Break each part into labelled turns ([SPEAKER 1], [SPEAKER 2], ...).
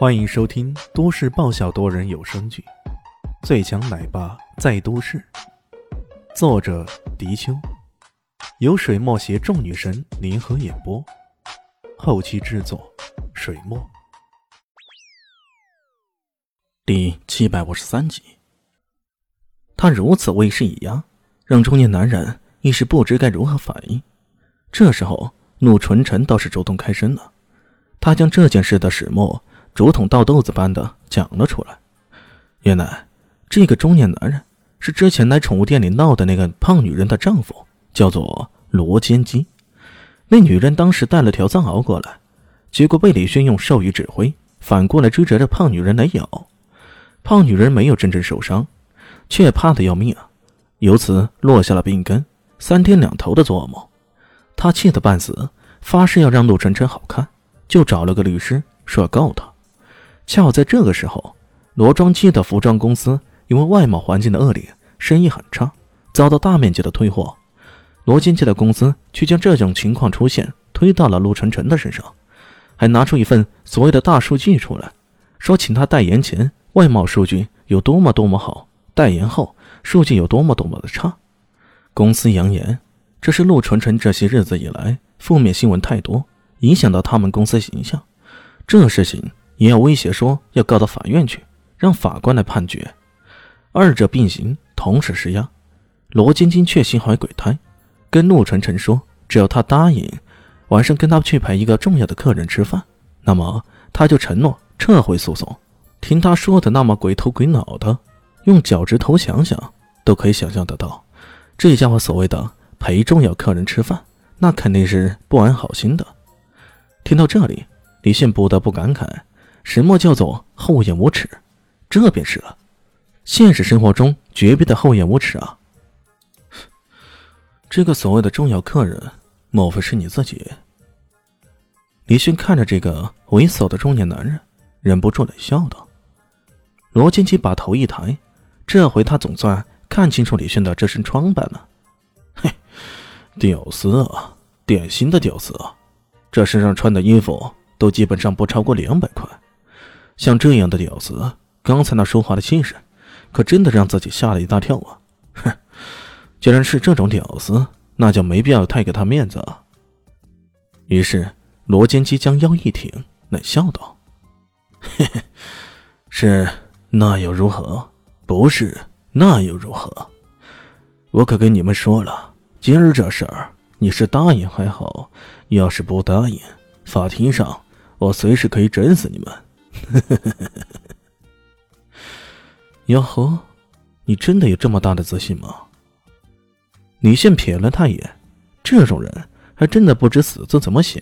[SPEAKER 1] 欢迎收听都市爆笑多人有声剧《最强奶爸在都市》，作者：迪秋，由水墨携众女神联合演播，后期制作：水墨。
[SPEAKER 2] 第七百五十三集，他如此威势以压，让中年男人一时不知该如何反应。这时候，陆纯纯倒是主动开声了，他将这件事的始末。竹筒倒豆子般的讲了出来。原来，这个中年男人是之前来宠物店里闹的那个胖女人的丈夫，叫做罗坚基。那女人当时带了条藏獒过来，结果被李轩用兽语指挥，反过来追着这胖女人来咬。胖女人没有真正受伤，却怕得要命啊，由此落下了病根，三天两头的做噩梦。她气得半死，发誓要让陆晨晨好看，就找了个律师说要告他。恰好在这个时候，罗庄基的服装公司因为外贸环境的恶劣，生意很差，遭到大面积的退货。罗金基的公司却将这种情况出现推到了陆晨晨的身上，还拿出一份所谓的大数据出来，说请他代言前外贸数据有多么多么好，代言后数据有多么多么的差。公司扬言，这是陆晨晨这些日子以来负面新闻太多，影响到他们公司形象。这事情。也要威胁说要告到法院去，让法官来判决。二者并行，同时施压。罗晶晶却心怀鬼胎，跟陆晨晨说，只要他答应晚上跟他去陪一个重要的客人吃饭，那么他就承诺撤回诉讼。听他说的那么鬼头鬼脑的，用脚趾头想想都可以想象得到，这家伙所谓的陪重要客人吃饭，那肯定是不安好心的。听到这里，李现不得不感慨。什么叫做厚颜无耻？这便是了。现实生活中绝逼的厚颜无耻啊！这个所谓的重要客人，莫非是你自己？李迅看着这个猥琐的中年男人，忍不住冷笑道：“罗金奇把头一抬，这回他总算看清楚李迅的这身装扮了。嘿，屌丝啊，典型的屌丝啊！这身上穿的衣服都基本上不超过两百块。”像这样的屌丝，刚才那说话的气势，可真的让自己吓了一大跳啊！哼，既然是这种屌丝，那就没必要太给他面子啊。于是罗坚基将腰一挺，冷笑道：“嘿嘿，是那又如何？不是那又如何？我可跟你们说了，今儿这事儿，你是答应还好，要是不答应，法庭上我随时可以整死你们。”呵呵呵呵哟呵，你真的有这么大的自信吗？李现瞥了他一眼，这种人还真的不知死字怎么写。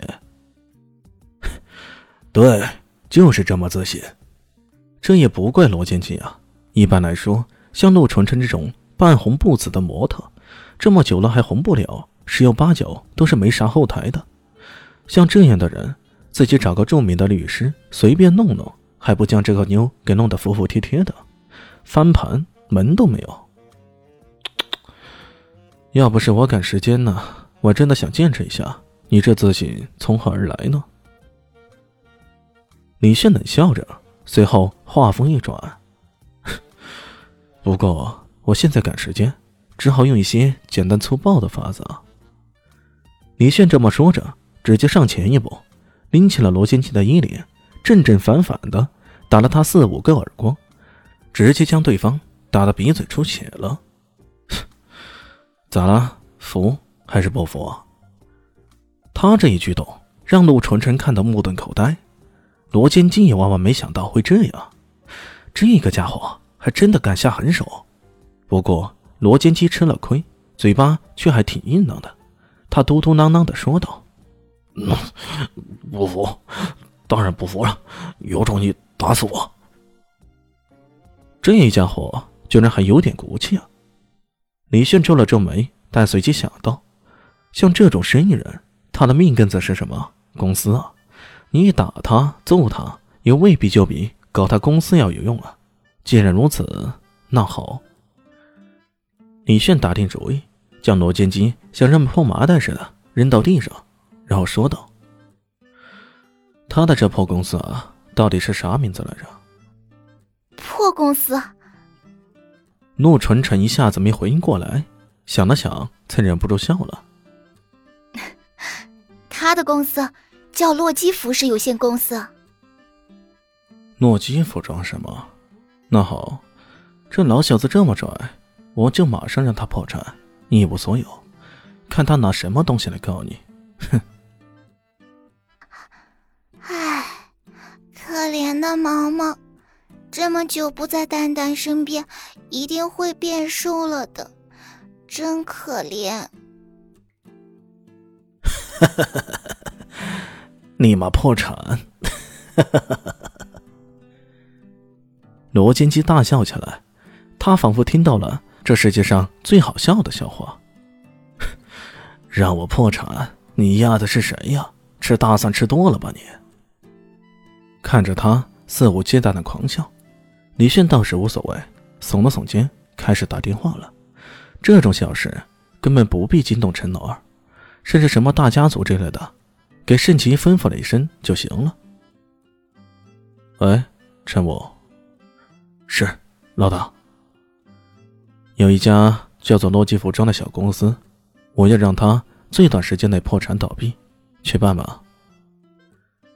[SPEAKER 2] 对，就是这么自信。这也不怪罗建基啊。一般来说，像陆纯纯这种半红不紫的模特，这么久了还红不了，十有八九都是没啥后台的。像这样的人。自己找个著名的律师随便弄弄，还不将这个妞给弄得服服帖帖的，翻盘门都没有。要不是我赶时间呢，我真的想见识一下你这自信从何而来呢？李炫冷笑着，随后话锋一转：“ 不过我现在赶时间，只好用一些简单粗暴的法子。”李炫这么说着，直接上前一步。拎起了罗金奇的衣领，正正反反的打了他四五个耳光，直接将对方打得鼻嘴出血了。咋了？服还是不服？他这一举动让陆纯纯看得目瞪口呆。罗金金也万万没想到会这样，这个家伙还真的敢下狠手。不过罗金基吃了亏，嘴巴却还挺硬朗的。他嘟嘟囔囔的说道。不服，当然不服了！有种你打死我！这家伙居然还有点骨气啊！李炫皱了皱眉，但随即想到，像这种生意人，他的命根子是什么？公司啊！你打他、揍他，也未必就比搞他公司要有用啊！既然如此，那好。李炫打定主意，将罗建基像扔破麻袋似的扔到地上。然后说道：“他的这破公司啊，到底是啥名字来着？
[SPEAKER 3] 破公司。
[SPEAKER 2] 陆晨晨一下子没回应过来，想了想，才忍不住笑了。
[SPEAKER 3] 他的公司叫洛基服饰有限公司。
[SPEAKER 2] 诺基服装什么？那好，这老小子这么拽，我就马上让他破产，一无所有，看他拿什么东西来告你！哼！
[SPEAKER 3] 可怜的毛毛，这么久不在蛋蛋身边，一定会变瘦了的，真可怜。
[SPEAKER 2] 哈哈哈！立马破产！罗金基大笑起来，他仿佛听到了这世界上最好笑的笑话。让我破产？你压的是谁呀？吃大蒜吃多了吧你？看着他肆无忌惮的狂笑，李迅倒是无所谓，耸了耸肩，开始打电话了。这种小事根本不必惊动陈老二，甚至什么大家族之类的，给盛奇吩咐了一声就行了。喂，陈武。是，老大。有一家叫做洛基服装的小公司，我要让他最短时间内破产倒闭，去办吧？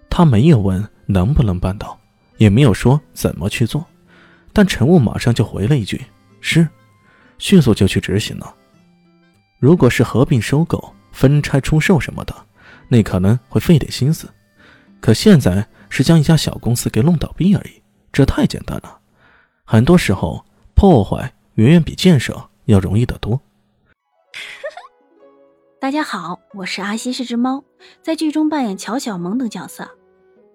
[SPEAKER 2] 他没有问能不能办到，也没有说怎么去做，但陈雾马上就回了一句：“是。”迅速就去执行了。如果是合并、收购、分拆、出售什么的，那可能会费点心思。可现在是将一家小公司给弄倒闭而已，这太简单了。很多时候，破坏远远比建设要容易得多。
[SPEAKER 4] 大家好，我是阿西，是只猫，在剧中扮演乔小萌等角色。